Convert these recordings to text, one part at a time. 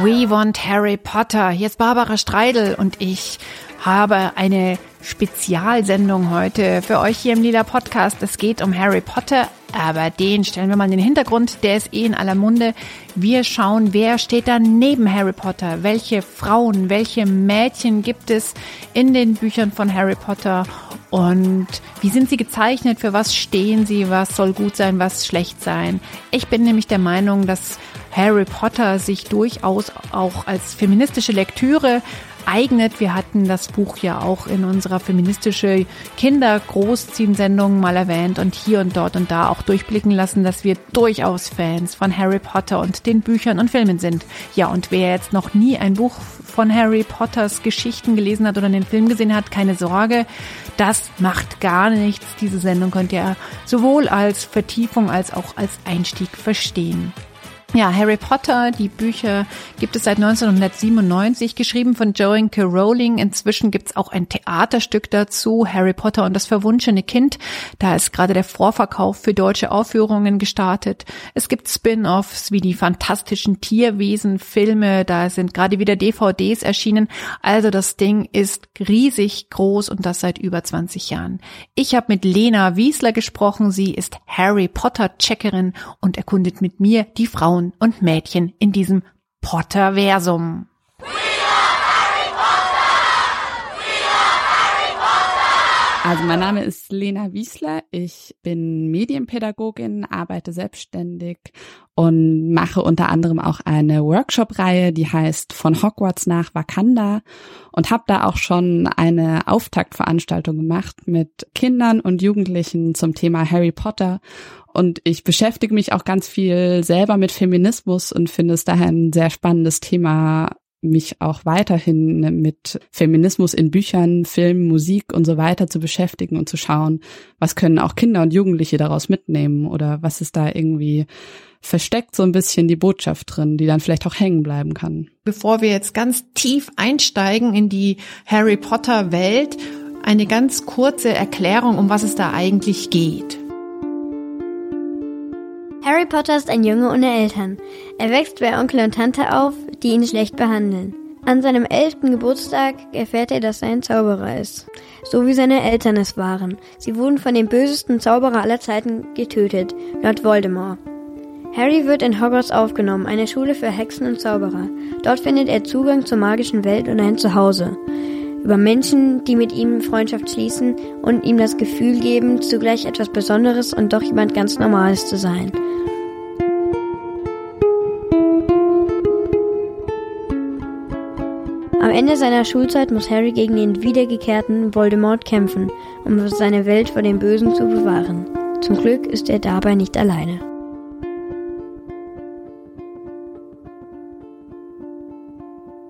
We want Harry Potter. Hier ist Barbara Streidel und ich habe eine Spezialsendung heute für euch hier im Lila Podcast. Es geht um Harry Potter, aber den stellen wir mal in den Hintergrund. Der ist eh in aller Munde. Wir schauen, wer steht da neben Harry Potter? Welche Frauen, welche Mädchen gibt es in den Büchern von Harry Potter? Und wie sind sie gezeichnet? Für was stehen sie? Was soll gut sein? Was schlecht sein? Ich bin nämlich der Meinung, dass Harry Potter sich durchaus auch als feministische Lektüre eignet. Wir hatten das Buch ja auch in unserer feministische Kinder-Großziehen-Sendung mal erwähnt und hier und dort und da auch durchblicken lassen, dass wir durchaus Fans von Harry Potter und den Büchern und Filmen sind. Ja, und wer jetzt noch nie ein Buch von Harry Potters Geschichten gelesen hat oder den Film gesehen hat, keine Sorge. Das macht gar nichts. Diese Sendung könnt ihr sowohl als Vertiefung als auch als Einstieg verstehen. Ja, Harry Potter, die Bücher gibt es seit 1997, geschrieben von Joan K. Rowling. Inzwischen gibt's auch ein Theaterstück dazu, Harry Potter und das verwunschene Kind. Da ist gerade der Vorverkauf für deutsche Aufführungen gestartet. Es gibt Spin-offs wie die fantastischen Tierwesen-Filme, da sind gerade wieder DVDs erschienen. Also das Ding ist riesig groß und das seit über 20 Jahren. Ich habe mit Lena Wiesler gesprochen. Sie ist Harry Potter-Checkerin und erkundet mit mir die Frauen Frauen und Mädchen in diesem Potterversum. Also mein Name ist Lena Wiesler. Ich bin Medienpädagogin, arbeite selbstständig und mache unter anderem auch eine Workshop-Reihe, die heißt Von Hogwarts nach Wakanda und habe da auch schon eine Auftaktveranstaltung gemacht mit Kindern und Jugendlichen zum Thema Harry Potter und ich beschäftige mich auch ganz viel selber mit Feminismus und finde es daher ein sehr spannendes Thema, mich auch weiterhin mit Feminismus in Büchern, Filmen, Musik und so weiter zu beschäftigen und zu schauen, was können auch Kinder und Jugendliche daraus mitnehmen oder was ist da irgendwie versteckt so ein bisschen die Botschaft drin, die dann vielleicht auch hängen bleiben kann. Bevor wir jetzt ganz tief einsteigen in die Harry Potter Welt, eine ganz kurze Erklärung, um was es da eigentlich geht. Harry Potter ist ein Junge ohne Eltern. Er wächst bei Onkel und Tante auf, die ihn schlecht behandeln. An seinem elften Geburtstag erfährt er, dass er ein Zauberer ist. So wie seine Eltern es waren. Sie wurden von dem bösesten Zauberer aller Zeiten getötet, Lord Voldemort. Harry wird in Hogwarts aufgenommen, eine Schule für Hexen und Zauberer. Dort findet er Zugang zur magischen Welt und ein Zuhause. Über Menschen, die mit ihm Freundschaft schließen und ihm das Gefühl geben, zugleich etwas Besonderes und doch jemand ganz Normales zu sein. Am Ende seiner Schulzeit muss Harry gegen den wiedergekehrten Voldemort kämpfen, um seine Welt vor dem Bösen zu bewahren. Zum Glück ist er dabei nicht alleine.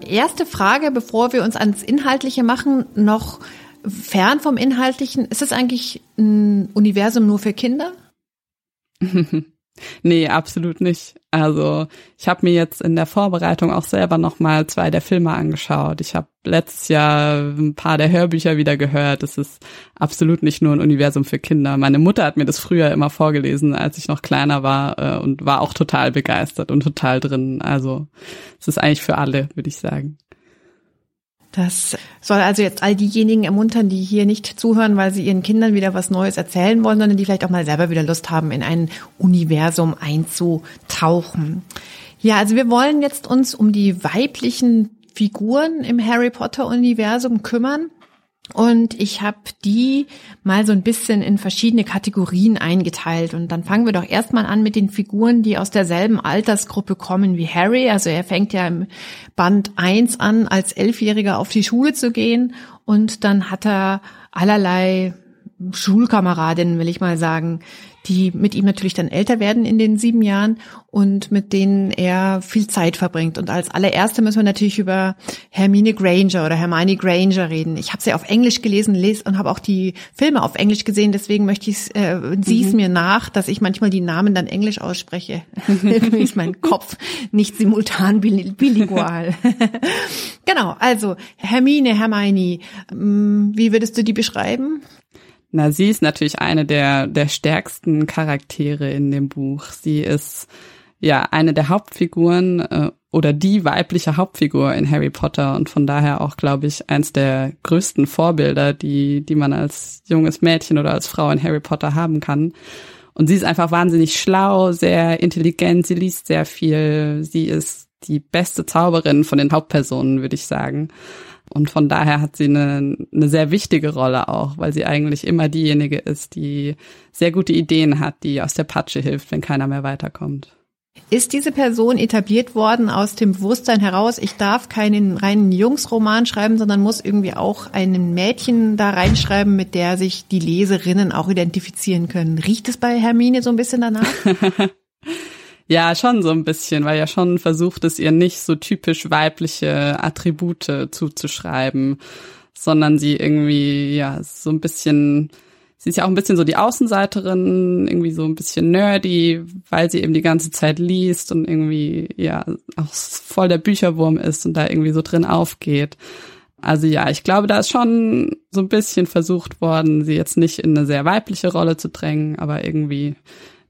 Erste Frage, bevor wir uns ans Inhaltliche machen, noch fern vom Inhaltlichen. Ist es eigentlich ein Universum nur für Kinder? Nee, absolut nicht. Also ich habe mir jetzt in der Vorbereitung auch selber nochmal zwei der Filme angeschaut. Ich habe letztes Jahr ein paar der Hörbücher wieder gehört. Es ist absolut nicht nur ein Universum für Kinder. Meine Mutter hat mir das früher immer vorgelesen, als ich noch kleiner war äh, und war auch total begeistert und total drin. Also es ist eigentlich für alle, würde ich sagen. Das soll also jetzt all diejenigen ermuntern, die hier nicht zuhören, weil sie ihren Kindern wieder was Neues erzählen wollen, sondern die vielleicht auch mal selber wieder Lust haben, in ein Universum einzutauchen. Ja, also wir wollen jetzt uns um die weiblichen Figuren im Harry Potter Universum kümmern. Und ich habe die mal so ein bisschen in verschiedene Kategorien eingeteilt. Und dann fangen wir doch erstmal an mit den Figuren, die aus derselben Altersgruppe kommen wie Harry. Also er fängt ja im Band 1 an, als Elfjähriger auf die Schule zu gehen. Und dann hat er allerlei Schulkameradinnen, will ich mal sagen, die mit ihm natürlich dann älter werden in den sieben Jahren und mit denen er viel Zeit verbringt. Und als allererste müssen wir natürlich über Hermine Granger oder Hermione Granger reden. Ich habe sie auf Englisch gelesen les und habe auch die Filme auf Englisch gesehen, deswegen möchte ich äh, sieh es mhm. mir nach, dass ich manchmal die Namen dann Englisch ausspreche. Ist mein Kopf nicht simultan bilingual. genau, also Hermine, Hermione, mm, wie würdest du die beschreiben? Na, sie ist natürlich eine der, der stärksten Charaktere in dem Buch. Sie ist ja eine der Hauptfiguren äh, oder die weibliche Hauptfigur in Harry Potter und von daher auch, glaube ich, eins der größten Vorbilder, die, die man als junges Mädchen oder als Frau in Harry Potter haben kann. Und sie ist einfach wahnsinnig schlau, sehr intelligent, sie liest sehr viel, sie ist die beste Zauberin von den Hauptpersonen, würde ich sagen. Und von daher hat sie eine, eine sehr wichtige Rolle auch, weil sie eigentlich immer diejenige ist, die sehr gute Ideen hat, die aus der Patsche hilft, wenn keiner mehr weiterkommt. Ist diese Person etabliert worden aus dem Bewusstsein heraus, ich darf keinen reinen Jungsroman schreiben, sondern muss irgendwie auch einen Mädchen da reinschreiben, mit der sich die Leserinnen auch identifizieren können? Riecht es bei Hermine so ein bisschen danach? ja, schon so ein bisschen, weil ja schon versucht es ihr nicht so typisch weibliche Attribute zuzuschreiben, sondern sie irgendwie, ja, so ein bisschen sie ist ja auch ein bisschen so die Außenseiterin, irgendwie so ein bisschen nerdy, weil sie eben die ganze Zeit liest und irgendwie ja auch voll der Bücherwurm ist und da irgendwie so drin aufgeht. Also ja, ich glaube, da ist schon so ein bisschen versucht worden, sie jetzt nicht in eine sehr weibliche Rolle zu drängen, aber irgendwie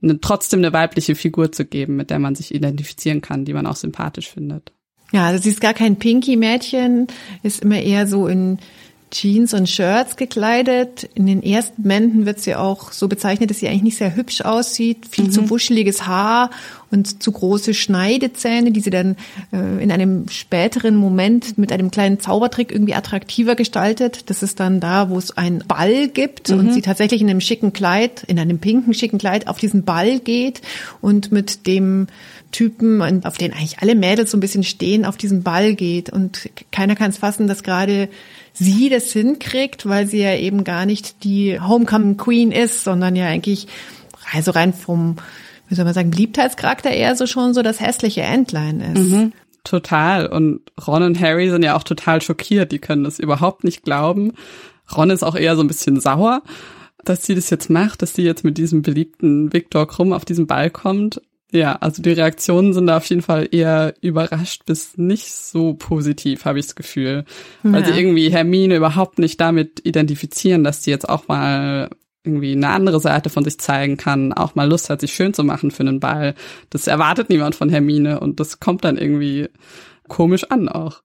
eine, trotzdem eine weibliche Figur zu geben, mit der man sich identifizieren kann, die man auch sympathisch findet. Ja, also sie ist gar kein Pinky-Mädchen, ist immer eher so in Jeans und Shirts gekleidet. In den ersten Bänden wird sie auch so bezeichnet, dass sie eigentlich nicht sehr hübsch aussieht. Viel mhm. zu wuscheliges Haar und zu große Schneidezähne, die sie dann äh, in einem späteren Moment mit einem kleinen Zaubertrick irgendwie attraktiver gestaltet. Das ist dann da, wo es einen Ball gibt mhm. und sie tatsächlich in einem schicken Kleid, in einem pinken schicken Kleid auf diesen Ball geht und mit dem Typen, auf den eigentlich alle Mädels so ein bisschen stehen, auf diesen Ball geht. Und keiner kann es fassen, dass gerade sie das hinkriegt, weil sie ja eben gar nicht die Homecoming Queen ist, sondern ja eigentlich, also rein vom, wie soll man sagen, Beliebtheitscharakter eher so schon so das hässliche Entlein ist. Mhm, total. Und Ron und Harry sind ja auch total schockiert. Die können das überhaupt nicht glauben. Ron ist auch eher so ein bisschen sauer, dass sie das jetzt macht, dass sie jetzt mit diesem beliebten Victor Krumm auf diesen Ball kommt. Ja, also die Reaktionen sind da auf jeden Fall eher überrascht bis nicht so positiv, habe ich das Gefühl. Weil ja. sie irgendwie Hermine überhaupt nicht damit identifizieren, dass sie jetzt auch mal irgendwie eine andere Seite von sich zeigen kann, auch mal Lust hat, sich schön zu machen für einen Ball. Das erwartet niemand von Hermine und das kommt dann irgendwie komisch an auch.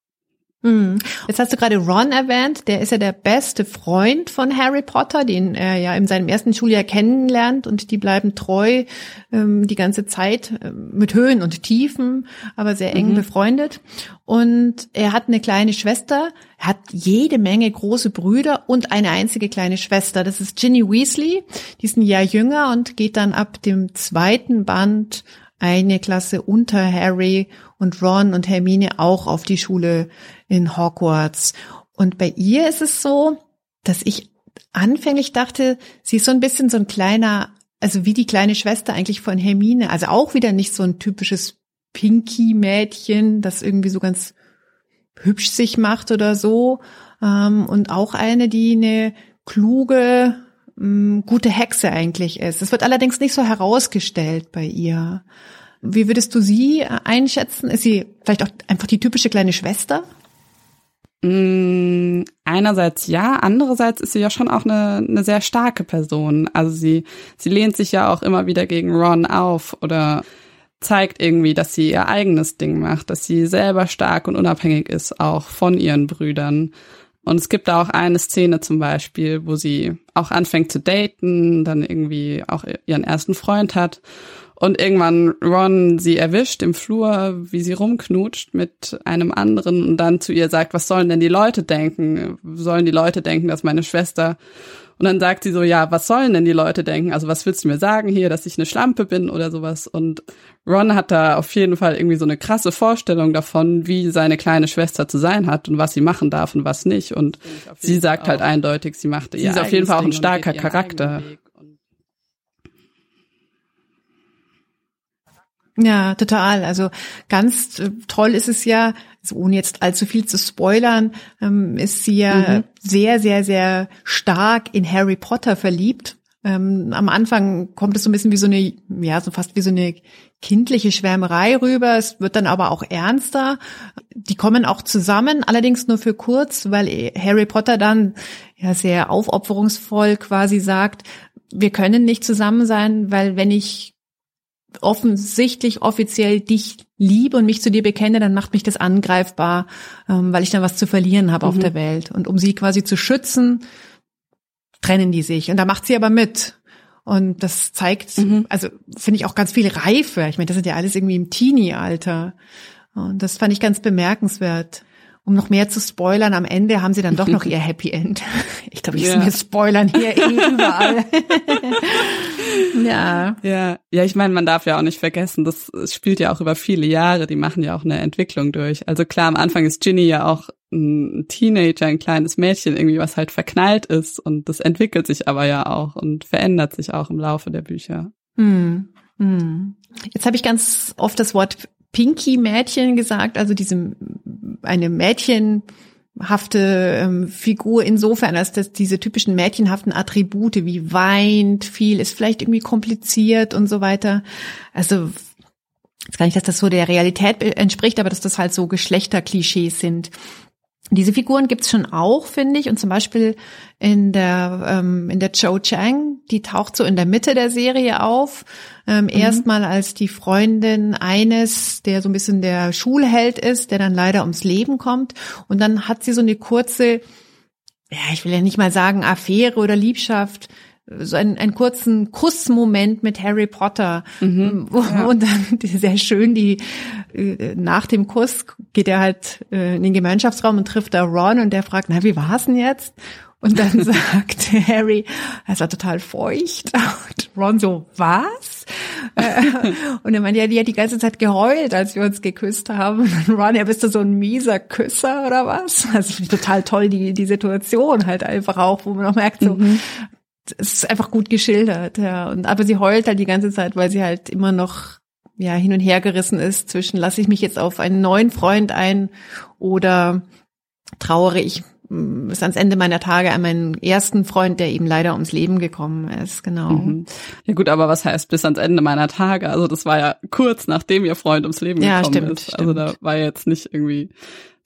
Mhm. Jetzt hast du gerade Ron erwähnt, der ist ja der beste Freund von Harry Potter, den er ja in seinem ersten Schuljahr kennenlernt und die bleiben treu ähm, die ganze Zeit äh, mit Höhen und Tiefen, aber sehr eng mhm. befreundet. Und er hat eine kleine Schwester, er hat jede Menge große Brüder und eine einzige kleine Schwester. Das ist Ginny Weasley, die ist ein Jahr jünger und geht dann ab dem zweiten Band eine Klasse unter Harry und Ron und Hermine auch auf die Schule in Hogwarts. Und bei ihr ist es so, dass ich anfänglich dachte, sie ist so ein bisschen so ein kleiner, also wie die kleine Schwester eigentlich von Hermine. Also auch wieder nicht so ein typisches Pinky-Mädchen, das irgendwie so ganz hübsch sich macht oder so. Ähm, und auch eine, die eine kluge, mm, gute Hexe eigentlich ist. Das wird allerdings nicht so herausgestellt bei ihr. Wie würdest du sie einschätzen? Ist sie vielleicht auch einfach die typische kleine Schwester? Mm, einerseits ja, andererseits ist sie ja schon auch eine, eine sehr starke Person. Also sie, sie lehnt sich ja auch immer wieder gegen Ron auf oder zeigt irgendwie, dass sie ihr eigenes Ding macht, dass sie selber stark und unabhängig ist, auch von ihren Brüdern. Und es gibt da auch eine Szene zum Beispiel, wo sie auch anfängt zu daten, dann irgendwie auch ihren ersten Freund hat und irgendwann Ron sie erwischt im Flur, wie sie rumknutscht mit einem anderen und dann zu ihr sagt, was sollen denn die Leute denken? Sollen die Leute denken, dass meine Schwester und dann sagt sie so, ja, was sollen denn die Leute denken? Also was willst du mir sagen hier, dass ich eine Schlampe bin oder sowas? Und Ron hat da auf jeden Fall irgendwie so eine krasse Vorstellung davon, wie seine kleine Schwester zu sein hat und was sie machen darf und was nicht. Und sie sagt halt eindeutig, sie macht, sie ist auf jeden Fall auch ein starker Charakter. Ja, total. Also ganz äh, toll ist es ja, also ohne jetzt allzu viel zu spoilern, ähm, ist sie ja mhm. sehr, sehr, sehr stark in Harry Potter verliebt. Ähm, am Anfang kommt es so ein bisschen wie so eine, ja, so fast wie so eine kindliche Schwärmerei rüber. Es wird dann aber auch ernster. Die kommen auch zusammen, allerdings nur für kurz, weil Harry Potter dann ja sehr aufopferungsvoll quasi sagt, wir können nicht zusammen sein, weil wenn ich offensichtlich offiziell dich liebe und mich zu dir bekenne, dann macht mich das angreifbar, ähm, weil ich dann was zu verlieren habe mhm. auf der Welt. Und um sie quasi zu schützen, trennen die sich. Und da macht sie aber mit. Und das zeigt, mhm. also finde ich auch ganz viel Reife. Ich meine, das sind ja alles irgendwie im Teenie-Alter. Und das fand ich ganz bemerkenswert. Um noch mehr zu spoilern, am Ende haben sie dann doch noch ihr Happy End. Ich glaube, ich ja. wir spoilern hier eh überall. ja. Ja, ja, ich meine, man darf ja auch nicht vergessen, das spielt ja auch über viele Jahre, die machen ja auch eine Entwicklung durch. Also klar, am Anfang ist Ginny ja auch ein Teenager, ein kleines Mädchen irgendwie, was halt verknallt ist und das entwickelt sich aber ja auch und verändert sich auch im Laufe der Bücher. Hm. Hm. Jetzt habe ich ganz oft das Wort Pinky-Mädchen gesagt, also diese eine Mädchenhafte ähm, Figur insofern, als dass diese typischen mädchenhaften Attribute wie weint viel, ist vielleicht irgendwie kompliziert und so weiter. Also jetzt gar nicht, dass das so der Realität entspricht, aber dass das halt so Geschlechterklischees sind. Diese Figuren gibt's schon auch, finde ich. Und zum Beispiel in der, ähm, in der Cho Chang, die taucht so in der Mitte der Serie auf. Ähm, mhm. Erstmal als die Freundin eines, der so ein bisschen der Schulheld ist, der dann leider ums Leben kommt. Und dann hat sie so eine kurze, ja, ich will ja nicht mal sagen Affäre oder Liebschaft, so einen, einen kurzen Kussmoment mit Harry Potter. Mhm, wo, ja. Und dann sehr schön, die äh, nach dem Kuss geht er halt äh, in den Gemeinschaftsraum und trifft da Ron und der fragt, na, wie war's denn jetzt? Und dann sagt Harry, es war total feucht. Ron so, was? Äh, und er meinte, ja, die hat die ganze Zeit geheult, als wir uns geküsst haben. Und Ron, ja, bist du so ein mieser Küsser oder was? Also finde ich total toll, die, die Situation halt einfach auch, wo man auch merkt, so, mhm es ist einfach gut geschildert, ja. Und aber sie heult halt die ganze Zeit, weil sie halt immer noch ja hin und her gerissen ist zwischen lasse ich mich jetzt auf einen neuen Freund ein oder trauere ich bis ans Ende meiner Tage an meinen ersten Freund, der eben leider ums Leben gekommen ist, genau. Mhm. Ja gut, aber was heißt bis ans Ende meiner Tage? Also das war ja kurz nachdem ihr Freund ums Leben ja, gekommen stimmt, ist. Stimmt. Also da war jetzt nicht irgendwie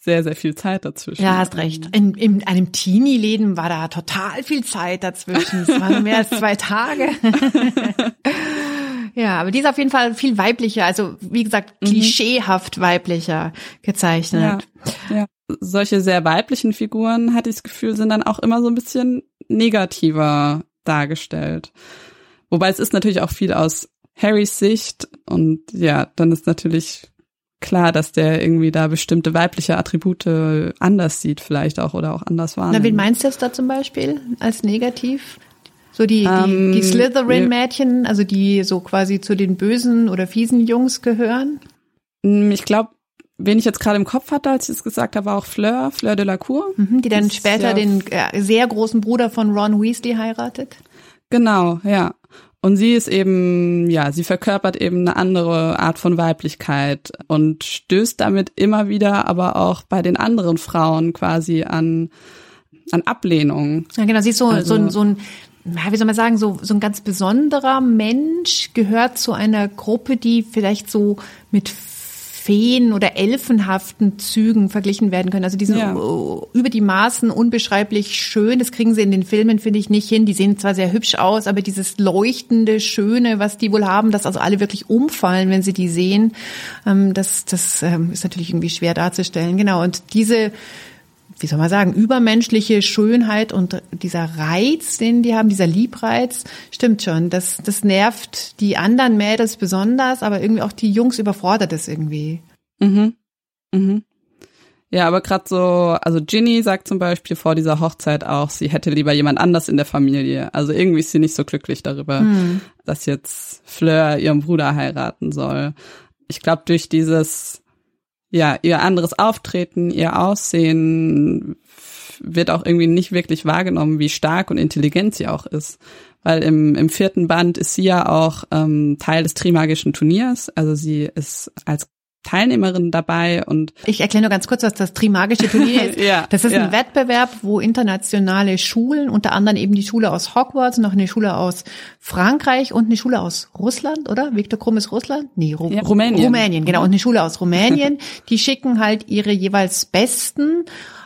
sehr, sehr viel Zeit dazwischen. Ja, hast recht. In, in einem Teenie-Leben war da total viel Zeit dazwischen. Es waren mehr als zwei Tage. ja, aber die ist auf jeden Fall viel weiblicher, also wie gesagt, mhm. klischeehaft weiblicher gezeichnet. Ja, ja. Solche sehr weiblichen Figuren, hatte ich das Gefühl, sind dann auch immer so ein bisschen negativer dargestellt. Wobei es ist natürlich auch viel aus Harrys Sicht und ja, dann ist natürlich klar, dass der irgendwie da bestimmte weibliche Attribute anders sieht, vielleicht auch oder auch anders wahrnimmt. Na, wen meinst du jetzt da zum Beispiel als negativ? So die, die, um, die ähm, Slytherin-Mädchen, also die so quasi zu den bösen oder fiesen Jungs gehören? Mm, ich glaube, wen ich jetzt gerade im Kopf hatte, als ich es gesagt habe, war auch Fleur, Fleur de la Cour. Mhm, die dann später ja den äh, sehr großen Bruder von Ron Weasley heiratet. Genau, ja. Und sie ist eben, ja, sie verkörpert eben eine andere Art von Weiblichkeit und stößt damit immer wieder aber auch bei den anderen Frauen quasi an, an Ablehnung. Ja, genau, sie ist so, also, so, ein, so ein, wie soll man sagen, so, so ein ganz besonderer Mensch, gehört zu einer Gruppe, die vielleicht so mit Feen oder elfenhaften Zügen verglichen werden können. Also die sind ja. über die Maßen unbeschreiblich schön. Das kriegen sie in den Filmen, finde ich, nicht hin. Die sehen zwar sehr hübsch aus, aber dieses leuchtende, schöne, was die wohl haben, dass also alle wirklich umfallen, wenn sie die sehen, ähm, das, das ähm, ist natürlich irgendwie schwer darzustellen. Genau. Und diese wie soll man sagen, übermenschliche Schönheit und dieser Reiz, den die haben, dieser Liebreiz, stimmt schon. Das, das nervt die anderen Mädels besonders, aber irgendwie auch die Jungs überfordert es irgendwie. Mhm. Mhm. Ja, aber gerade so, also Ginny sagt zum Beispiel vor dieser Hochzeit auch, sie hätte lieber jemand anders in der Familie. Also irgendwie ist sie nicht so glücklich darüber, mhm. dass jetzt Fleur ihren Bruder heiraten soll. Ich glaube, durch dieses ja, ihr anderes Auftreten, ihr Aussehen wird auch irgendwie nicht wirklich wahrgenommen, wie stark und intelligent sie auch ist. Weil im, im vierten Band ist sie ja auch ähm, Teil des Trimagischen Turniers. Also sie ist als Teilnehmerin dabei und ich erkläre nur ganz kurz, was das Trimagische Turnier ist. ja, das ist ja. ein Wettbewerb, wo internationale Schulen, unter anderem eben die Schule aus Hogwarts, noch eine Schule aus Frankreich und eine Schule aus Russland, oder? Viktor Krumm ist Russland? Nee, Ru ja, Rumänien. Rumänien, genau. Und eine Schule aus Rumänien, die schicken halt ihre jeweils besten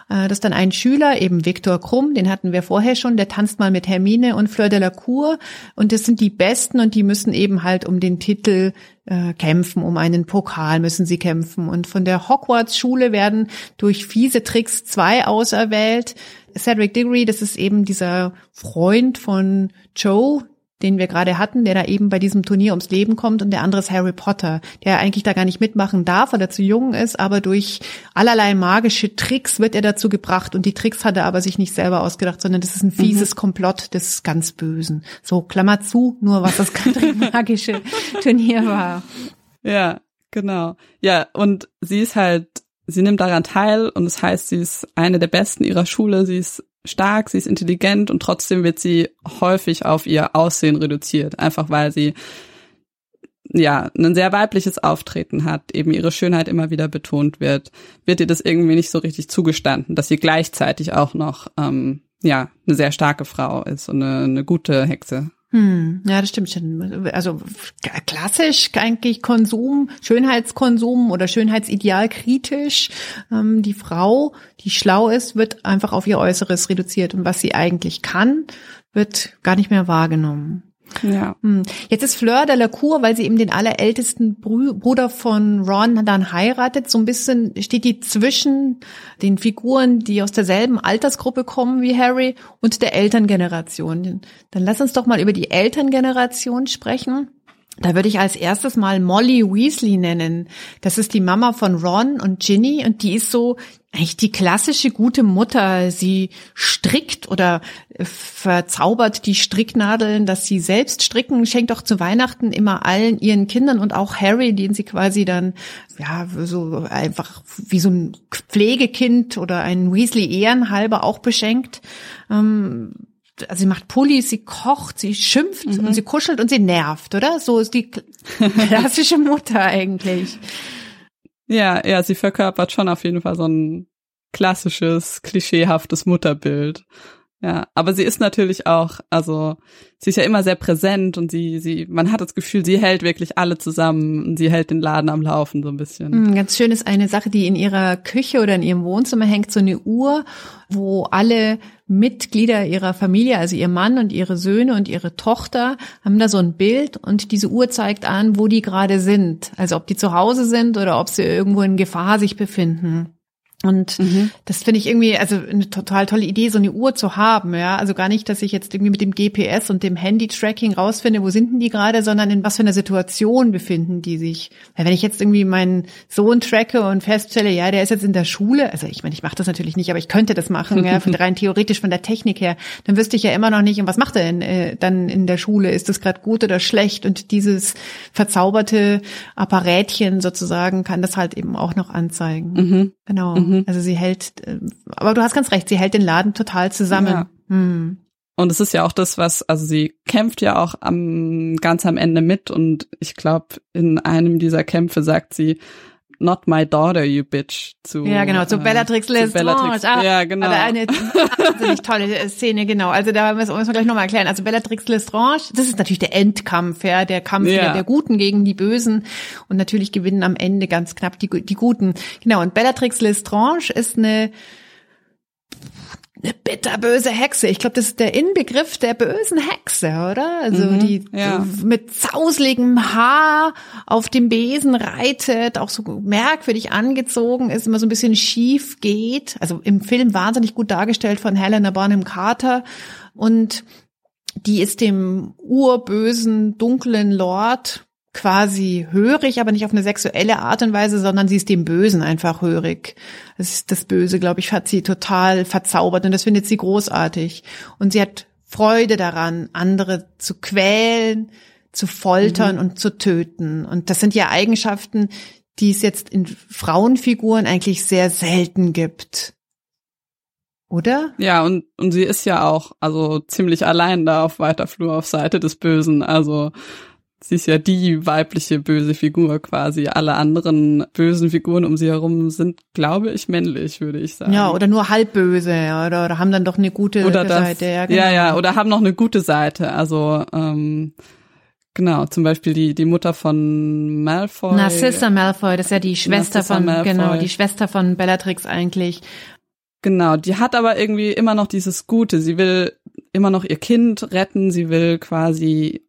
Äh, das ist dann ein Schüler, eben Viktor Krumm, den hatten wir vorher schon, der tanzt mal mit Hermine und Fleur de la Cour. Und das sind die Besten und die müssen eben halt um den Titel äh, kämpfen, um einen Pokal müssen sie kämpfen. Und von der Hogwarts-Schule werden durch fiese Tricks zwei auserwählt. Cedric Diggory, das ist eben dieser Freund von Joe, den wir gerade hatten, der da eben bei diesem Turnier ums Leben kommt und der andere ist Harry Potter, der eigentlich da gar nicht mitmachen darf, weil er zu jung ist, aber durch allerlei magische Tricks wird er dazu gebracht und die Tricks hat er aber sich nicht selber ausgedacht, sondern das ist ein fieses mhm. Komplott des ganz Bösen. So, Klammer zu, nur was das magische Turnier war. Ja, genau. Ja, und sie ist halt, sie nimmt daran teil und das heißt, sie ist eine der Besten ihrer Schule, sie ist stark, sie ist intelligent und trotzdem wird sie häufig auf ihr Aussehen reduziert, einfach weil sie ja, ein sehr weibliches Auftreten hat, eben ihre Schönheit immer wieder betont wird, wird ihr das irgendwie nicht so richtig zugestanden, dass sie gleichzeitig auch noch ähm, ja eine sehr starke Frau ist und eine, eine gute Hexe. Hm, ja, das stimmt schon. Also klassisch eigentlich Konsum, Schönheitskonsum oder Schönheitsideal kritisch. Ähm, die Frau, die schlau ist, wird einfach auf ihr Äußeres reduziert und was sie eigentlich kann, wird gar nicht mehr wahrgenommen. Ja. Hm. Jetzt ist Fleur de la Cour, weil sie eben den allerältesten Bruder von Ron dann heiratet, so ein bisschen steht die zwischen den Figuren, die aus derselben Altersgruppe kommen wie Harry und der Elterngeneration. Dann lass uns doch mal über die Elterngeneration sprechen. Da würde ich als erstes mal Molly Weasley nennen. Das ist die Mama von Ron und Ginny und die ist so eigentlich die klassische gute Mutter. Sie strickt oder verzaubert die Stricknadeln, dass sie selbst stricken, schenkt auch zu Weihnachten immer allen ihren Kindern und auch Harry, den sie quasi dann ja so einfach wie so ein Pflegekind oder ein Weasley ehrenhalber auch beschenkt. Ähm, also sie macht Pullis, sie kocht, sie schimpft mhm. und sie kuschelt und sie nervt, oder? So ist die klassische Mutter eigentlich. Ja, ja, sie verkörpert schon auf jeden Fall so ein klassisches, klischeehaftes Mutterbild. Ja, aber sie ist natürlich auch, also sie ist ja immer sehr präsent und sie, sie, man hat das Gefühl, sie hält wirklich alle zusammen und sie hält den Laden am Laufen so ein bisschen. Hm, ganz schön ist eine Sache, die in ihrer Küche oder in ihrem Wohnzimmer hängt, so eine Uhr, wo alle Mitglieder ihrer Familie, also ihr Mann und ihre Söhne und ihre Tochter, haben da so ein Bild und diese Uhr zeigt an, wo die gerade sind. Also ob die zu Hause sind oder ob sie irgendwo in Gefahr sich befinden. Und mhm. das finde ich irgendwie, also eine total tolle Idee, so eine Uhr zu haben, ja. Also gar nicht, dass ich jetzt irgendwie mit dem GPS und dem Handy-Tracking rausfinde, wo sind denn die gerade, sondern in was für einer Situation befinden die sich. Weil wenn ich jetzt irgendwie meinen Sohn tracke und feststelle, ja, der ist jetzt in der Schule, also ich meine, ich mache das natürlich nicht, aber ich könnte das machen, ja, rein theoretisch von der Technik her, dann wüsste ich ja immer noch nicht, und was macht er denn äh, dann in der Schule? Ist das gerade gut oder schlecht? Und dieses verzauberte Apparätchen sozusagen kann das halt eben auch noch anzeigen. Mhm. Genau. Mhm. Also sie hält, äh, aber du hast ganz recht, sie hält den Laden total zusammen. Ja. Hm. Und es ist ja auch das, was, also sie kämpft ja auch am ganz am Ende mit und ich glaube, in einem dieser Kämpfe sagt sie, Not my daughter, you bitch. Zu, ja, genau, zu äh, Bellatrix Lestrange. Bellatrix, ah, ja, genau. Aber eine wahnsinnig tolle Szene, genau. Also da müssen wir gleich nochmal erklären. Also Bellatrix Lestrange, das ist natürlich der Endkampf, ja, der Kampf ja. der Guten gegen die Bösen. Und natürlich gewinnen am Ende ganz knapp die, die Guten. Genau, und Bellatrix Lestrange ist eine eine bitterböse Hexe. Ich glaube, das ist der Inbegriff der bösen Hexe, oder? Also mhm, die ja. mit zausligem Haar auf dem Besen reitet, auch so merkwürdig angezogen ist, immer so ein bisschen schief geht. Also im Film wahnsinnig gut dargestellt von Helena Bonham Carter und die ist dem urbösen, dunklen Lord quasi hörig, aber nicht auf eine sexuelle Art und Weise, sondern sie ist dem Bösen einfach hörig. Das ist das Böse, glaube ich, hat sie total verzaubert und das findet sie großartig. Und sie hat Freude daran, andere zu quälen, zu foltern mhm. und zu töten. Und das sind ja Eigenschaften, die es jetzt in Frauenfiguren eigentlich sehr selten gibt. Oder? Ja, und, und sie ist ja auch, also ziemlich allein da auf weiter Flur auf Seite des Bösen. Also Sie ist ja die weibliche böse Figur quasi. Alle anderen bösen Figuren um sie herum sind, glaube ich, männlich, würde ich sagen. Ja, oder nur halb böse, oder, oder haben dann doch eine gute oder das, Seite. Ja, genau. ja, ja, oder haben noch eine gute Seite. Also ähm, Genau, zum Beispiel die, die Mutter von Malfoy. Narcissa Malfoy, das ist ja die Schwester Narcissa von, Malfoy. genau, die Schwester von Bellatrix eigentlich. Genau, die hat aber irgendwie immer noch dieses Gute. Sie will immer noch ihr Kind retten. Sie will quasi,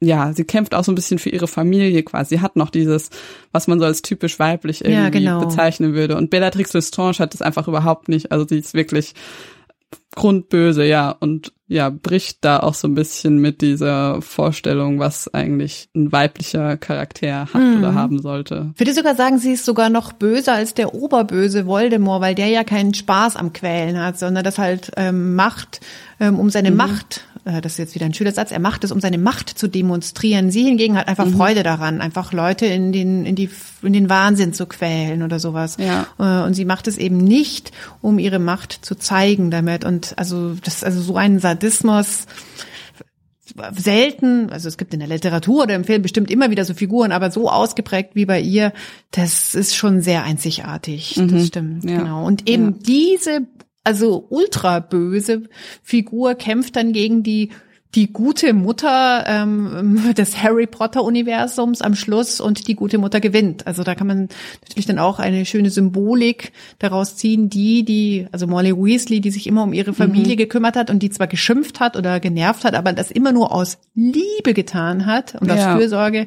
ja, sie kämpft auch so ein bisschen für ihre Familie quasi. Sie hat noch dieses, was man so als typisch weiblich irgendwie Ja, genau. bezeichnen würde. Und Bellatrix Lestrange hat das einfach überhaupt nicht. Also sie ist wirklich grundböse, ja, und ja, bricht da auch so ein bisschen mit dieser Vorstellung, was eigentlich ein weiblicher Charakter hat Mhm. oder haben sollte. Ich würde sogar sagen, sie ist sogar noch böser als der Oberböse Voldemort, weil der ja keinen Spaß am Quälen hat, sondern das halt ähm, macht, ähm, um seine Macht, äh, das ist jetzt wieder ein schöner Satz, er macht es, um seine Macht zu demonstrieren. Sie hingegen hat einfach Freude daran, einfach Leute in den, in die, in den Wahnsinn zu quälen oder sowas. Ja. Äh, Und sie macht es eben nicht, um ihre Macht zu zeigen damit. Und also das ist also so ein Sadismus selten, also es gibt in der Literatur oder im Film bestimmt immer wieder so Figuren, aber so ausgeprägt wie bei ihr, das ist schon sehr einzigartig. Das stimmt, ja. genau. Und eben diese, also ultra böse Figur kämpft dann gegen die die gute Mutter ähm, des Harry Potter Universums am Schluss und die gute Mutter gewinnt. Also da kann man natürlich dann auch eine schöne Symbolik daraus ziehen, die, die, also Molly Weasley, die sich immer um ihre Familie gekümmert hat und die zwar geschimpft hat oder genervt hat, aber das immer nur aus Liebe getan hat und aus Ja. Fürsorge,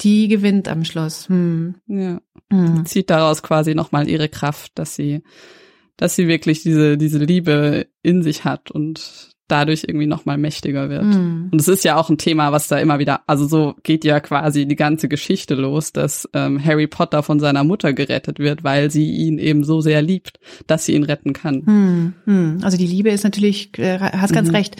die gewinnt am Schluss. Hm. Ja. Hm. zieht daraus quasi nochmal ihre Kraft, dass sie, dass sie wirklich diese, diese Liebe in sich hat und dadurch irgendwie nochmal mächtiger wird. Hm. Und es ist ja auch ein Thema, was da immer wieder, also so geht ja quasi die ganze Geschichte los, dass ähm, Harry Potter von seiner Mutter gerettet wird, weil sie ihn eben so sehr liebt, dass sie ihn retten kann. Hm, hm. Also die Liebe ist natürlich, äh, hast ganz recht,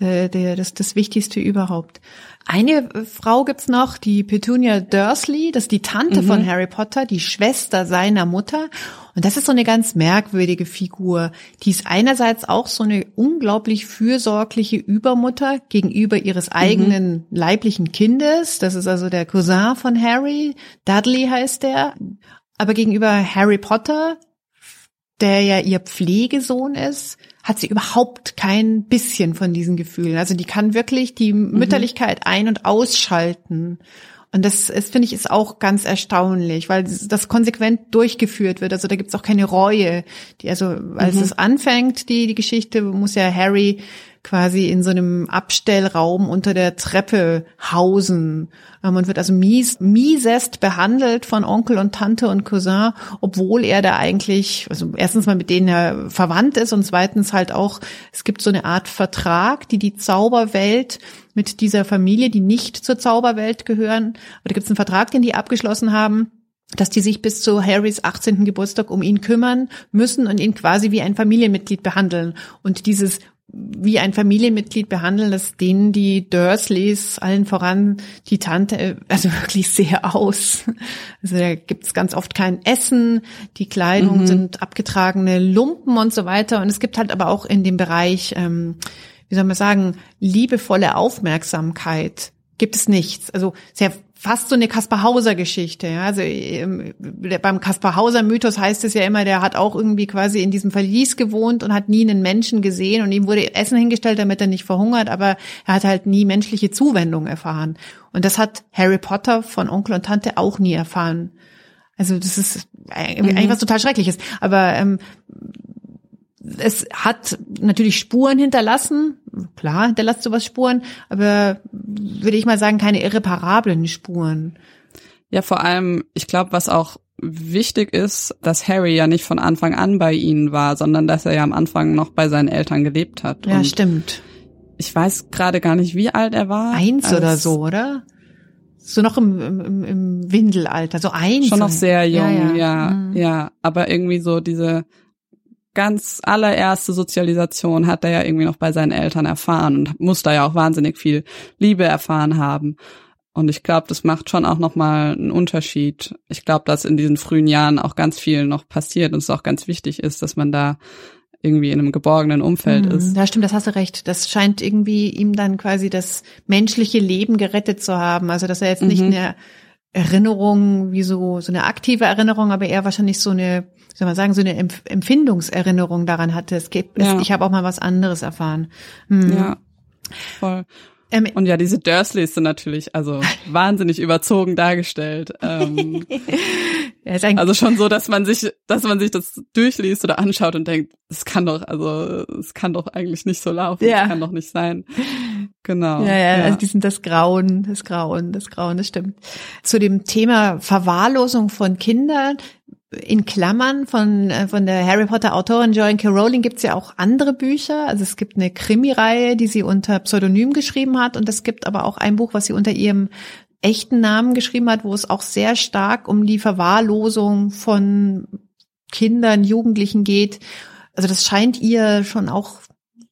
äh, der, das, das Wichtigste überhaupt. Eine Frau gibt's noch, die Petunia Dursley, das ist die Tante von Harry Potter, die Schwester seiner Mutter. Und das ist so eine ganz merkwürdige Figur. Die ist einerseits auch so eine unglaublich fürsorgliche Übermutter gegenüber ihres eigenen leiblichen Kindes. Das ist also der Cousin von Harry. Dudley heißt der. Aber gegenüber Harry Potter der ja ihr Pflegesohn ist, hat sie überhaupt kein bisschen von diesen Gefühlen. Also die kann wirklich die Mütterlichkeit ein- und ausschalten. Und das ist, finde ich, ist auch ganz erstaunlich, weil das konsequent durchgeführt wird. Also da gibt's auch keine Reue. Die, also als es anfängt, die, die Geschichte, muss ja Harry quasi in so einem Abstellraum unter der Treppe hausen. Ähm, Und wird also mies, miesest behandelt von Onkel und Tante und Cousin, obwohl er da eigentlich, also erstens mal mit denen er verwandt ist und zweitens halt auch, es gibt so eine Art Vertrag, die die Zauberwelt mit dieser Familie, die nicht zur Zauberwelt gehören, oder gibt es einen Vertrag, den die abgeschlossen haben, dass die sich bis zu Harrys 18. Geburtstag um ihn kümmern müssen und ihn quasi wie ein Familienmitglied behandeln. Und dieses wie ein Familienmitglied behandeln, das denen die Dursleys, allen voran die Tante, äh, also wirklich sehr aus. Also da gibt's ganz oft kein Essen, die Kleidung sind abgetragene Lumpen und so weiter. Und es gibt halt aber auch in dem Bereich, ähm, wie soll man sagen, liebevolle Aufmerksamkeit gibt es nichts. Also sehr fast so eine Kaspar Hauser Geschichte. Ja? Also ähm, beim Kaspar Hauser Mythos heißt es ja immer, der hat auch irgendwie quasi in diesem Verlies gewohnt und hat nie einen Menschen gesehen und ihm wurde Essen hingestellt, damit er nicht verhungert, aber er hat halt nie menschliche Zuwendung erfahren. Und das hat Harry Potter von Onkel und Tante auch nie erfahren. Also das ist eigentlich was total Schreckliches. Aber ähm, es hat natürlich Spuren hinterlassen. Klar, hinterlässt sowas Spuren, aber würde ich mal sagen, keine irreparablen Spuren. Ja, vor allem, ich glaube, was auch wichtig ist, dass Harry ja nicht von Anfang an bei ihnen war, sondern dass er ja am Anfang noch bei seinen Eltern gelebt hat. Ja, Und stimmt. Ich weiß gerade gar nicht, wie alt er war. Eins oder so, oder? So noch im, im, im Windelalter, so eins. Schon noch sehr jung, ja, ja, Mhm. Aber irgendwie so diese ganz allererste Sozialisation hat er ja irgendwie noch bei seinen Eltern erfahren und muss da ja auch wahnsinnig viel Liebe erfahren haben. Und ich glaube, das macht schon auch nochmal einen Unterschied. Ich glaube, dass in diesen frühen Jahren auch ganz viel noch passiert und es auch ganz wichtig ist, dass man da irgendwie in einem geborgenen Umfeld Mhm. ist. Ja, stimmt, das hast du recht. Das scheint irgendwie ihm dann quasi das menschliche Leben gerettet zu haben. Also, dass er jetzt nicht Mhm. Erinnerung, wie so, so eine aktive Erinnerung, aber eher wahrscheinlich so eine, wie soll man sagen, so eine Empf Empfindungserinnerung daran hatte. Es gibt, Ja. es, ich habe auch mal was anderes erfahren. Hm. Ja, voll. Ähm, und ja, diese Dursleys sind natürlich also wahnsinnig überzogen dargestellt. Ähm, also schon so, dass man sich, dass man sich das durchliest oder anschaut und denkt, es kann doch, also es kann doch eigentlich nicht so laufen, es ja. kann doch nicht sein. Genau. Ja, ja, ja, also die sind das Grauen, das Grauen, das Grauen, das stimmt. Zu dem Thema Verwahrlosung von Kindern in Klammern von, äh, von der Harry Potter Autorin Joanne K. Rowling gibt's ja auch andere Bücher. Also es gibt eine Krimireihe, die sie unter Pseudonym geschrieben hat und es gibt aber auch ein Buch, was sie unter ihrem echten Namen geschrieben hat, wo es auch sehr stark um die Verwahrlosung von Kindern, Jugendlichen geht. Also das scheint ihr schon auch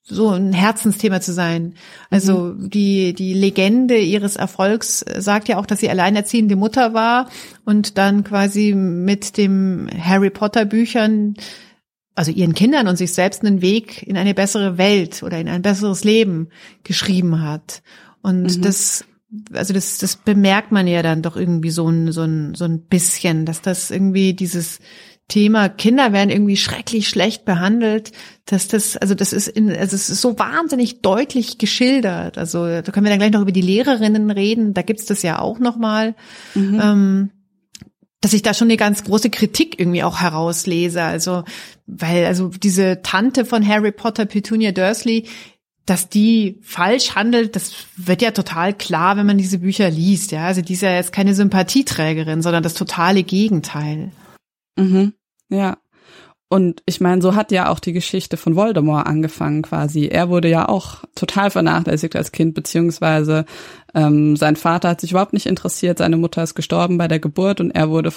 so ein Herzensthema zu sein. Also mhm. die, die Legende ihres Erfolgs sagt ja auch, dass sie alleinerziehende Mutter war und dann quasi mit dem Harry Potter Büchern, also ihren Kindern und sich selbst einen Weg in eine bessere Welt oder in ein besseres Leben geschrieben hat. Und mhm. das, also das, das bemerkt man ja dann doch irgendwie so ein, so ein, so ein bisschen, dass das irgendwie dieses, Thema Kinder werden irgendwie schrecklich schlecht behandelt, dass das, also das ist in, also es ist so wahnsinnig deutlich geschildert. Also da können wir dann gleich noch über die Lehrerinnen reden, da gibt's das ja auch nochmal. Mhm. Ähm, dass ich da schon eine ganz große Kritik irgendwie auch herauslese. Also, weil, also diese Tante von Harry Potter, Petunia Dursley, dass die falsch handelt, das wird ja total klar, wenn man diese Bücher liest. Ja, also die ist ja jetzt keine Sympathieträgerin, sondern das totale Gegenteil. Mhm. Ja. Und ich meine, so hat ja auch die Geschichte von Voldemort angefangen quasi. Er wurde ja auch total vernachlässigt als Kind, beziehungsweise ähm, sein Vater hat sich überhaupt nicht interessiert, seine Mutter ist gestorben bei der Geburt und er wurde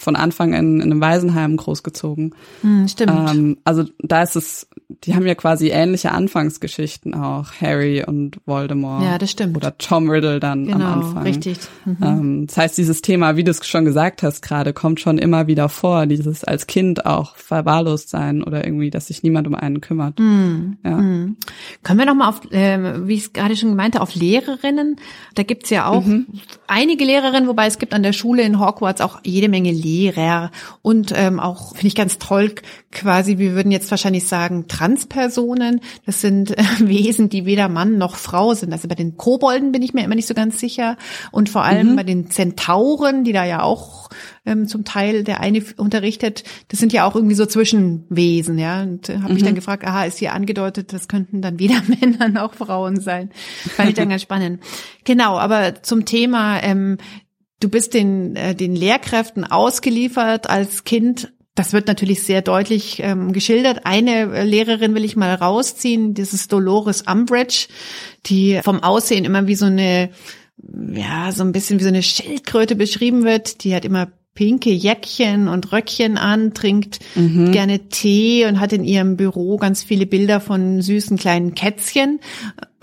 von Anfang in, in einem Waisenheim großgezogen. Hm, stimmt. Ähm, also da ist es, die haben ja quasi ähnliche Anfangsgeschichten auch, Harry und Voldemort. Ja, das stimmt. Oder Tom Riddle dann genau, am Anfang. richtig. Mhm. Ähm, das heißt, dieses Thema, wie du es schon gesagt hast gerade, kommt schon immer wieder vor, dieses als Kind auch verwahrlost sein oder irgendwie, dass sich niemand um einen kümmert. Mhm. Ja. Mhm. Können wir nochmal auf, äh, wie ich es gerade schon gemeinte, auf Lehrerinnen? Da gibt's ja auch mhm. einige Lehrerinnen, wobei es gibt an der Schule in Hogwarts auch jede Menge Lehrer und ähm, auch, finde ich ganz toll, quasi, wir würden jetzt wahrscheinlich sagen, Transpersonen. Das sind äh, Wesen, die weder Mann noch Frau sind. Also bei den Kobolden bin ich mir immer nicht so ganz sicher. Und vor allem mhm. bei den Zentauren, die da ja auch ähm, zum Teil der eine unterrichtet, das sind ja auch irgendwie so Zwischenwesen, ja. Und äh, habe mhm. mich dann gefragt, aha, ist hier angedeutet, das könnten dann weder Männer noch Frauen sein. Fand ich dann ganz spannend. Genau, aber zum Thema, ähm, du bist den, äh, den Lehrkräften ausgeliefert als Kind. Das wird natürlich sehr deutlich ähm, geschildert. Eine äh, Lehrerin will ich mal rausziehen, das ist Dolores Umbridge, die vom Aussehen immer wie so eine, ja, so ein bisschen wie so eine Schildkröte beschrieben wird. Die hat immer pinke Jäckchen und Röckchen an, trinkt mhm. gerne Tee und hat in ihrem Büro ganz viele Bilder von süßen kleinen Kätzchen.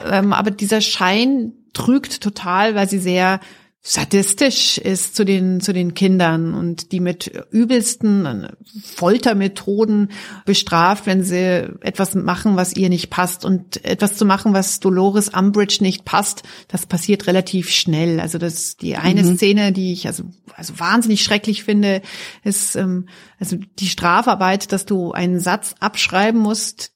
Ähm, aber dieser Schein trügt total, weil sie sehr sadistisch ist zu den, zu den Kindern und die mit übelsten Foltermethoden bestraft, wenn sie etwas machen, was ihr nicht passt. Und etwas zu machen, was Dolores Umbridge nicht passt, das passiert relativ schnell. Also das, die eine mhm. Szene, die ich also, also wahnsinnig schrecklich finde, ist, ähm, also die Strafarbeit, dass du einen Satz abschreiben musst,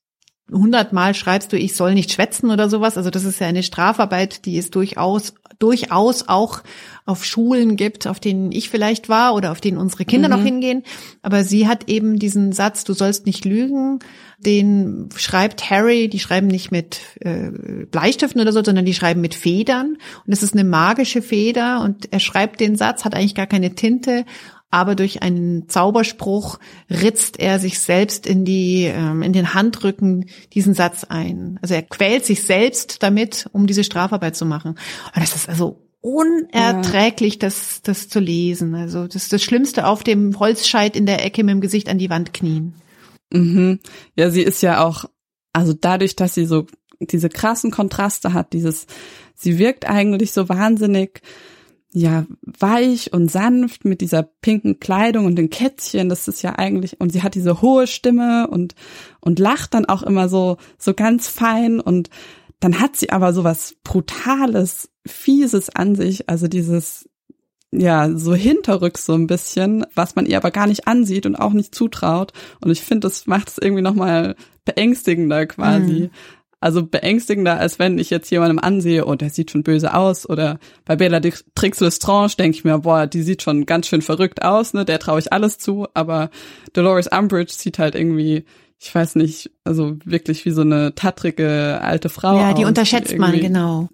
hundertmal schreibst du, ich soll nicht schwätzen oder sowas. Also das ist ja eine Strafarbeit, die es durchaus, durchaus auch auf Schulen gibt, auf denen ich vielleicht war oder auf denen unsere Kinder mhm. noch hingehen. Aber sie hat eben diesen Satz, du sollst nicht lügen, den schreibt Harry, die schreiben nicht mit äh, Bleistiften oder so, sondern die schreiben mit Federn. Und es ist eine magische Feder und er schreibt den Satz, hat eigentlich gar keine Tinte aber durch einen Zauberspruch ritzt er sich selbst in die ähm, in den Handrücken diesen Satz ein. Also er quält sich selbst damit, um diese Strafarbeit zu machen. Und das ist also unerträglich, ja. das das zu lesen. Also das ist das Schlimmste auf dem Holzscheit in der Ecke mit dem Gesicht an die Wand knien. Mhm. Ja, sie ist ja auch, also dadurch, dass sie so diese krassen Kontraste hat, dieses, sie wirkt eigentlich so wahnsinnig ja weich und sanft mit dieser pinken Kleidung und den Kätzchen. Das ist ja eigentlich und sie hat diese hohe Stimme und und lacht dann auch immer so so ganz fein und dann hat sie aber so was brutales, fieses an sich, also dieses ja, so hinterrücks so ein bisschen, was man ihr aber gar nicht ansieht und auch nicht zutraut. Und ich finde, das macht es irgendwie nochmal beängstigender quasi. Mhm. Also beängstigender, als wenn ich jetzt jemandem ansehe, oh, der sieht schon böse aus. Oder bei Bellatrix Lestrange denke ich mir, boah, die sieht schon ganz schön verrückt aus, ne? Der traue ich alles zu. Aber Dolores Umbridge sieht halt irgendwie, ich weiß nicht, also wirklich wie so eine tattrige alte Frau. Ja, die aus, unterschätzt die man, genau.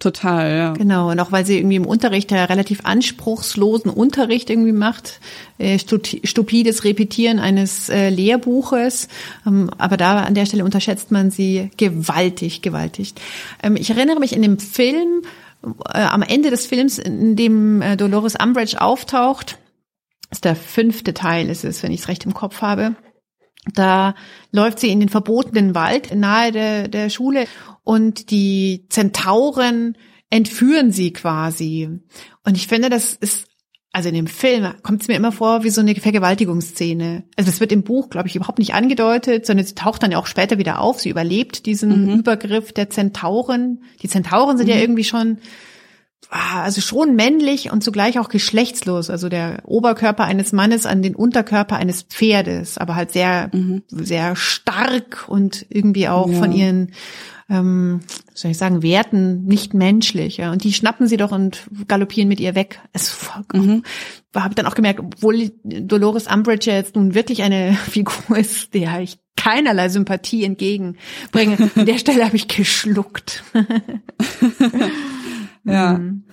Total, ja. Genau, und auch weil sie irgendwie im Unterricht ja relativ anspruchslosen Unterricht irgendwie macht, äh, stu- stupides Repetieren eines äh, Lehrbuches, ähm, aber da an der Stelle unterschätzt man sie gewaltig, gewaltig. Ähm, ich erinnere mich in dem Film, äh, am Ende des Films, in dem Dolores Umbridge auftaucht, ist der fünfte Teil, ist es, wenn ich es recht im Kopf habe. Da läuft sie in den verbotenen Wald nahe der, der Schule und die Zentauren entführen sie quasi. Und ich finde, das ist, also in dem Film kommt es mir immer vor wie so eine Vergewaltigungsszene. Also das wird im Buch, glaube ich, überhaupt nicht angedeutet, sondern sie taucht dann ja auch später wieder auf. Sie überlebt diesen Übergriff der Zentauren. Die Zentauren sind ja irgendwie schon also schon männlich und zugleich auch geschlechtslos. Also der Oberkörper eines Mannes an den Unterkörper eines Pferdes, aber halt sehr, sehr stark und irgendwie auch Ja. von ihren, ähm, soll ich sagen, Werten nicht menschlich. Ja. Und die schnappen sie doch und galoppieren mit ihr weg. Es Mhm. habe ich dann auch gemerkt, obwohl Dolores Umbridge ja jetzt nun wirklich eine Figur ist, der ich keinerlei Sympathie entgegenbringe. An der Stelle habe ich geschluckt. Ja. Mhm.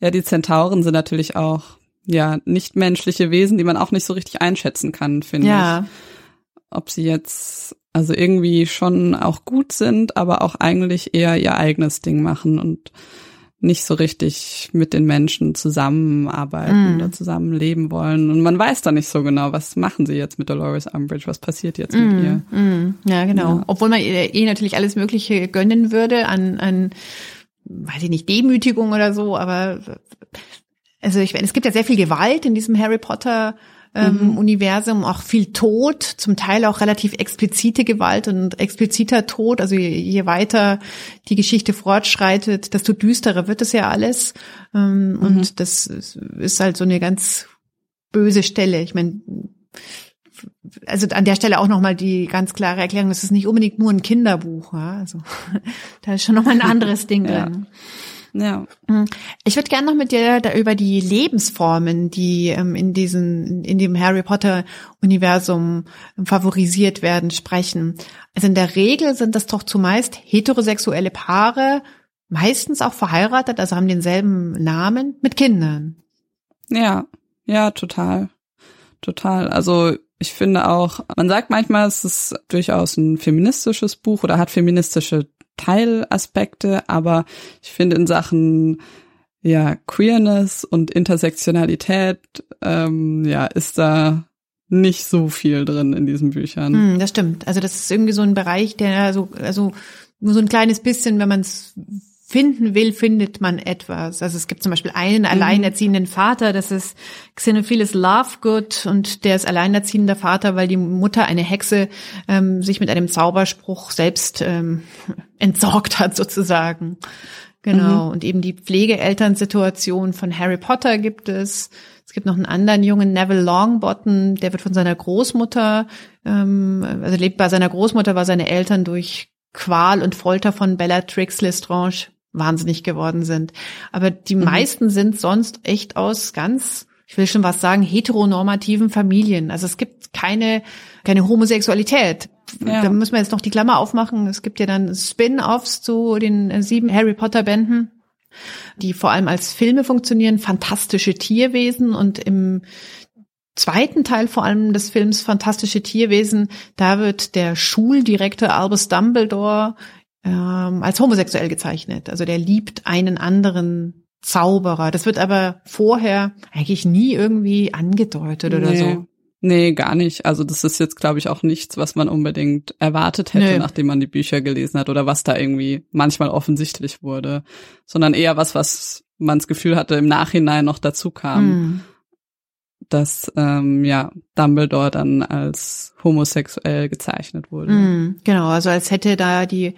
Ja, die Zentauren sind natürlich auch, ja, nicht menschliche Wesen, die man auch nicht so richtig einschätzen kann, finde Ja. ich. Ob sie jetzt, also irgendwie schon auch gut sind, aber auch eigentlich eher ihr eigenes Ding machen und nicht so richtig mit den Menschen zusammenarbeiten Mm. oder zusammenleben wollen. Und man weiß da nicht so genau, was machen sie jetzt mit Dolores Umbridge, was passiert jetzt mit ihr. Mm, ja, genau. Ja. Obwohl man ihr eh natürlich alles Mögliche gönnen würde an, an, weiß ich nicht, Demütigung oder so, aber also ich meine, es gibt ja sehr viel Gewalt in diesem Harry Potter ähm, Universum, auch viel Tod, zum Teil auch relativ explizite Gewalt und expliziter Tod. Also je, je weiter die Geschichte fortschreitet, desto düsterer wird es ja alles. Ähm, Und das ist- ist halt so eine ganz böse Stelle. Ich meine, also an der Stelle auch nochmal die ganz klare Erklärung, es ist nicht unbedingt nur ein Kinderbuch. Ja? Also da ist schon nochmal ein anderes Ding Ja. drin. Ja. Ich würde gerne noch mit dir da über die Lebensformen, die ähm, in diesen, in dem Harry Potter Universum favorisiert werden, sprechen. Also in der Regel sind das doch zumeist heterosexuelle Paare, meistens auch verheiratet, also haben denselben Namen mit Kindern. Ja, ja, total. Total. Also ich finde auch, man sagt manchmal, es ist durchaus ein feministisches Buch oder hat feministische Teilaspekte, aber ich finde in Sachen ja Queerness und Intersektionalität ähm, ja ist da nicht so viel drin in diesen Büchern. Hm, das stimmt. Also das ist irgendwie so ein Bereich, der so, also nur so ein kleines bisschen, wenn man es finden will, findet man etwas. Also es gibt zum Beispiel einen alleinerziehenden Vater, das ist Xenophilus Lovegood und der ist alleinerziehender Vater, weil die Mutter, eine Hexe, ähm, sich mit einem Zauberspruch selbst ähm, entsorgt hat sozusagen. Genau. Und eben die Pflegeelternsituation von Harry Potter gibt es. Es gibt noch einen anderen Jungen, Neville Longbottom, der wird von seiner Großmutter, ähm, also lebt bei seiner Großmutter, weil seine Eltern durch Qual und Folter von Bellatrix Lestrange wahnsinnig geworden sind. Aber die meisten sind sonst echt aus ganz, ich will schon was sagen, heteronormativen Familien. Also es gibt keine, keine Homosexualität. Ja. Da müssen wir jetzt noch die Klammer aufmachen. Es gibt ja dann Spin-offs zu den äh, sieben Harry Potter Bänden, die vor allem als Filme funktionieren, fantastische Tierwesen und im zweiten Teil vor allem des Films Fantastische Tierwesen, da wird der Schuldirektor Albus Dumbledore ähm, als homosexuell gezeichnet. Also der liebt einen anderen Zauberer. Das wird aber vorher eigentlich nie irgendwie angedeutet oder nee. so. Nee, gar nicht. Also das ist jetzt, glaube ich, auch nichts, was man unbedingt erwartet hätte, Nö. nachdem man die Bücher gelesen hat oder was da irgendwie manchmal offensichtlich wurde, sondern eher was, was man das Gefühl hatte, im Nachhinein noch dazu kam, Hm. dass ähm, ja Dumbledore dann als homosexuell gezeichnet wurde. Mm, Genau, also als hätte da die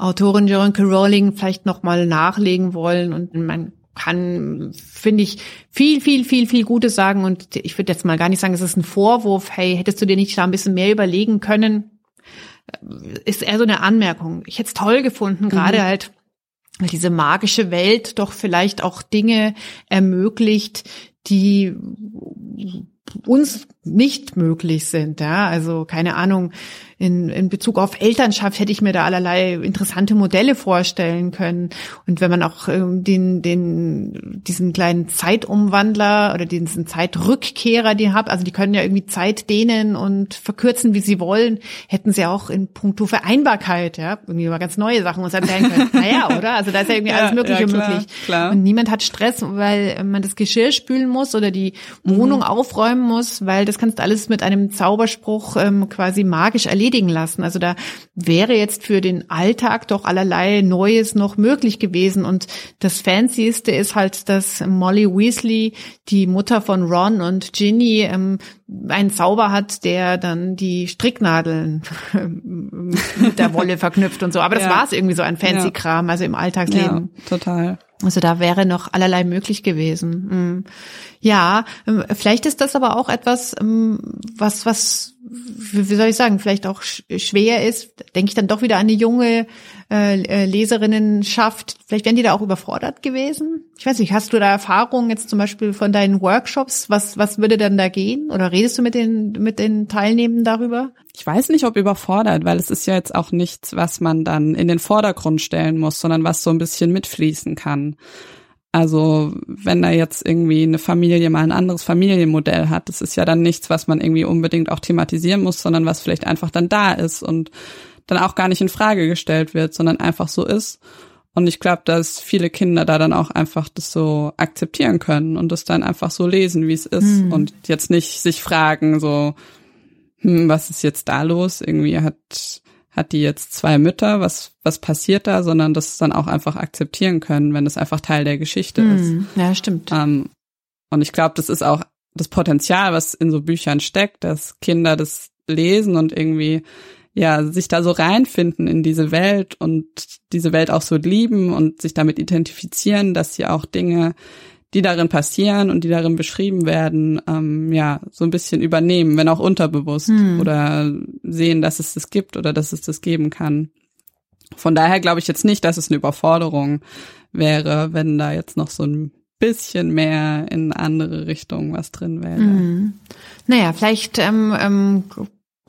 Autorin J.K. Rowling vielleicht noch mal nachlegen wollen und man kann, finde ich, viel, viel, viel, viel Gutes sagen und ich würde jetzt mal gar nicht sagen, es ist ein Vorwurf, hey, hättest du dir nicht da ein bisschen mehr überlegen können? ist eher so eine Anmerkung. Ich hätte es toll gefunden, gerade mhm. halt, weil diese magische Welt doch vielleicht auch Dinge ermöglicht, die uns nicht möglich sind. Ja, also keine Ahnung, in, in Bezug auf Elternschaft hätte ich mir da allerlei interessante Modelle vorstellen können. Und wenn man auch ähm, den, den, diesen kleinen Zeitumwandler oder diesen Zeitrückkehrer, die habt, also die können ja irgendwie Zeit dehnen und verkürzen, wie sie wollen, hätten sie auch in puncto Vereinbarkeit, ja, irgendwie mal ganz neue Sachen uns erzählen können. naja, oder? Also da ist ja irgendwie alles Mögliche ja, klar, möglich. Klar. Und niemand hat Stress, weil man das Geschirr spülen muss oder die Wohnung mhm. aufräumen muss, weil das kannst du alles mit einem Zauberspruch ähm, quasi magisch erledigen erledigen lassen. Also da wäre jetzt für den Alltag doch allerlei Neues noch möglich gewesen. Und das Fancyste ist halt, dass Molly Weasley, die Mutter von Ron und Ginny, ähm, einen Zauber hat, der dann die Stricknadeln mit der Wolle verknüpft und so. Aber das ja. war es irgendwie so ein fancy Kram, also im Alltagsleben. Ja, total. Also da wäre noch allerlei möglich gewesen. Mm. Ja, ähm, vielleicht ist das aber auch etwas, ähm, was, was, wie soll ich sagen, vielleicht auch schwer ist. Denke ich dann doch wieder an die junge äh, äh, Leserinnenschaft. Vielleicht wären die da auch überfordert gewesen. Ich weiß nicht, hast du da Erfahrungen jetzt zum Beispiel von deinen Workshops? Was, was würde dann da gehen? Oder redest du mit den, mit den Teilnehmenden darüber? Ich weiß nicht, ob überfordert, weil es ist ja jetzt auch nichts, was man dann in den Vordergrund stellen muss, sondern was so ein bisschen mitfließen kann. Also wenn da jetzt irgendwie eine Familie mal ein anderes Familienmodell hat, das ist ja dann nichts, was man irgendwie unbedingt auch thematisieren muss, sondern was vielleicht einfach dann da ist und dann auch gar nicht in Frage gestellt wird, sondern einfach so ist. Und ich glaube, dass viele Kinder da dann auch einfach das so akzeptieren können und das dann einfach so lesen, wie es ist mhm. und jetzt nicht sich fragen, so, hm, was ist jetzt da los? Irgendwie hat, hat die jetzt zwei Mütter, was, was passiert da, sondern das dann auch einfach akzeptieren können, wenn es einfach Teil der Geschichte mhm. ist. Ja, stimmt. Ähm, und ich glaube, das ist auch das Potenzial, was in so Büchern steckt, dass Kinder das lesen und irgendwie ja, sich da so reinfinden in diese Welt und diese Welt auch so lieben und sich damit identifizieren, dass sie auch Dinge, die darin passieren und die darin beschrieben werden, ähm, ja, so ein bisschen übernehmen, wenn auch unterbewusst hm. oder sehen, dass es das gibt oder dass es das geben kann. Von daher glaube ich jetzt nicht, dass es eine Überforderung wäre, wenn da jetzt noch so ein bisschen mehr in andere Richtungen was drin wäre. Mhm. Naja, vielleicht ähm, ähm,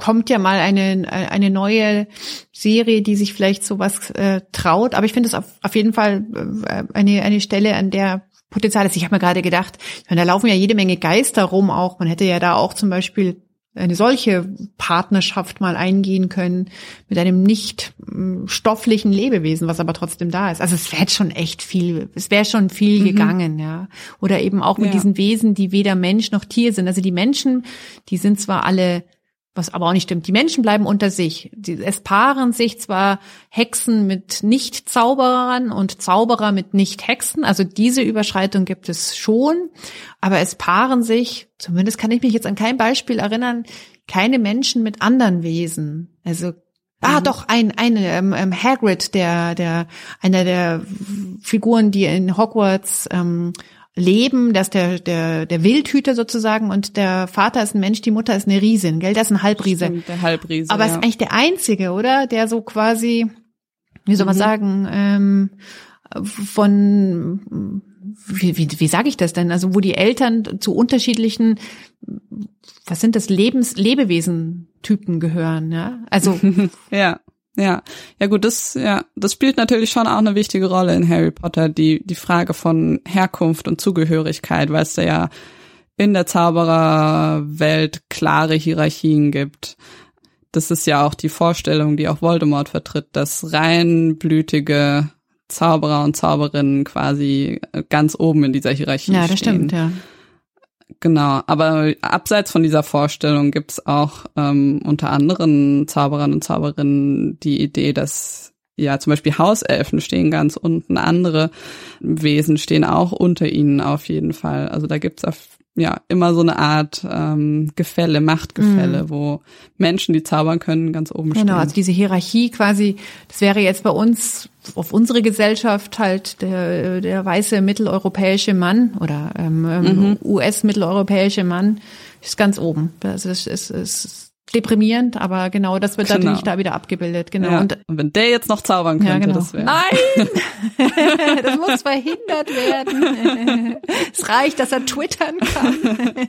kommt ja mal eine, eine neue Serie, die sich vielleicht sowas äh, traut. Aber ich finde es auf, auf jeden Fall äh, eine, eine Stelle, an der Potenzial ist. Ich habe mir gerade gedacht, meine, da laufen ja jede Menge Geister rum auch. Man hätte ja da auch zum Beispiel eine solche Partnerschaft mal eingehen können mit einem nicht mm, stofflichen Lebewesen, was aber trotzdem da ist. Also es wäre schon echt viel, es wäre schon viel mhm. gegangen, ja. Oder eben auch mit ja. diesen Wesen, die weder Mensch noch Tier sind. Also die Menschen, die sind zwar alle was aber auch nicht stimmt. Die Menschen bleiben unter sich. Es paaren sich zwar Hexen mit Nicht-Zauberern und Zauberer mit Nicht-Hexen, also diese Überschreitung gibt es schon, aber es paaren sich, zumindest kann ich mich jetzt an kein Beispiel erinnern, keine Menschen mit anderen Wesen. Also Ah, mhm. doch, ein, eine, ähm, ähm, Hagrid, der, der, einer der Figuren, die in Hogwarts ähm, leben, dass der, der, der Wildhüter sozusagen und der Vater ist ein Mensch, die Mutter ist eine Riesin, gell? Das ist ein Halbriese. Stimmt, der Halbriese. Aber ja. ist eigentlich der einzige, oder? Der so quasi, wie soll man mhm. sagen, ähm, von wie, wie, wie sage ich das denn? Also wo die Eltern zu unterschiedlichen, was sind das Lebens Lebewesen-Typen gehören, ja? Also ja. Ja, ja gut, das ja, das spielt natürlich schon auch eine wichtige Rolle in Harry Potter, die die Frage von Herkunft und Zugehörigkeit, weil es da ja in der Zaubererwelt klare Hierarchien gibt. Das ist ja auch die Vorstellung, die auch Voldemort vertritt, dass reinblütige Zauberer und Zauberinnen quasi ganz oben in dieser Hierarchie stehen. Ja, das stehen. stimmt, ja. Genau, aber abseits von dieser Vorstellung gibt's auch ähm, unter anderen Zauberern und Zauberinnen die Idee, dass ja zum Beispiel Hauselfen stehen ganz unten, andere Wesen stehen auch unter ihnen auf jeden Fall. Also da gibt's auf ja immer so eine Art ähm, Gefälle, Machtgefälle, mhm. wo Menschen, die zaubern können, ganz oben genau, stehen. Genau, also diese Hierarchie quasi, das wäre jetzt bei uns auf unsere Gesellschaft halt der, der weiße mitteleuropäische Mann oder ähm, mhm. US-mitteleuropäische Mann ist ganz oben. Also es ist, ist deprimierend, aber genau, das wird Genau. natürlich da wieder abgebildet, genau. Ja. Und Und wenn der jetzt noch zaubern könnte, ja, genau. das wäre. Nein! das muss verhindert werden. es reicht, dass er twittern kann.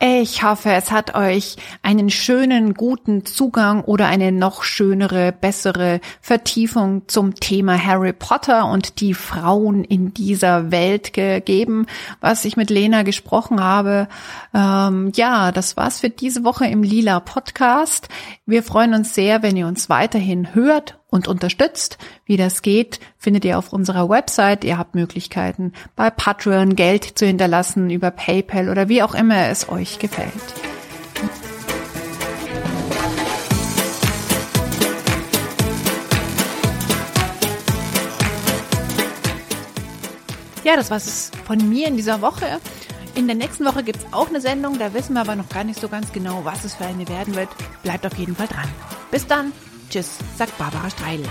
Ich hoffe, es hat euch einen schönen, guten Zugang oder eine noch schönere, bessere Vertiefung zum Thema Harry Potter und die Frauen in dieser Welt gegeben, was ich mit Lena gesprochen habe. Ähm, ja, das war's für diese Woche im Lila Podcast. Wir freuen uns sehr, wenn ihr uns weiterhin hört und unterstützt. Wie das geht, findet ihr auf unserer Website. Ihr habt Möglichkeiten, bei Patreon Geld zu hinterlassen, über PayPal oder wie auch immer es euch gefällt. Ja, das war's von mir in dieser Woche. In der nächsten Woche gibt's auch eine Sendung, da wissen wir aber noch gar nicht so ganz genau, was es für eine werden wird. Bleibt auf jeden Fall dran. Bis dann. Tschüss, sagt Barbara Streidel.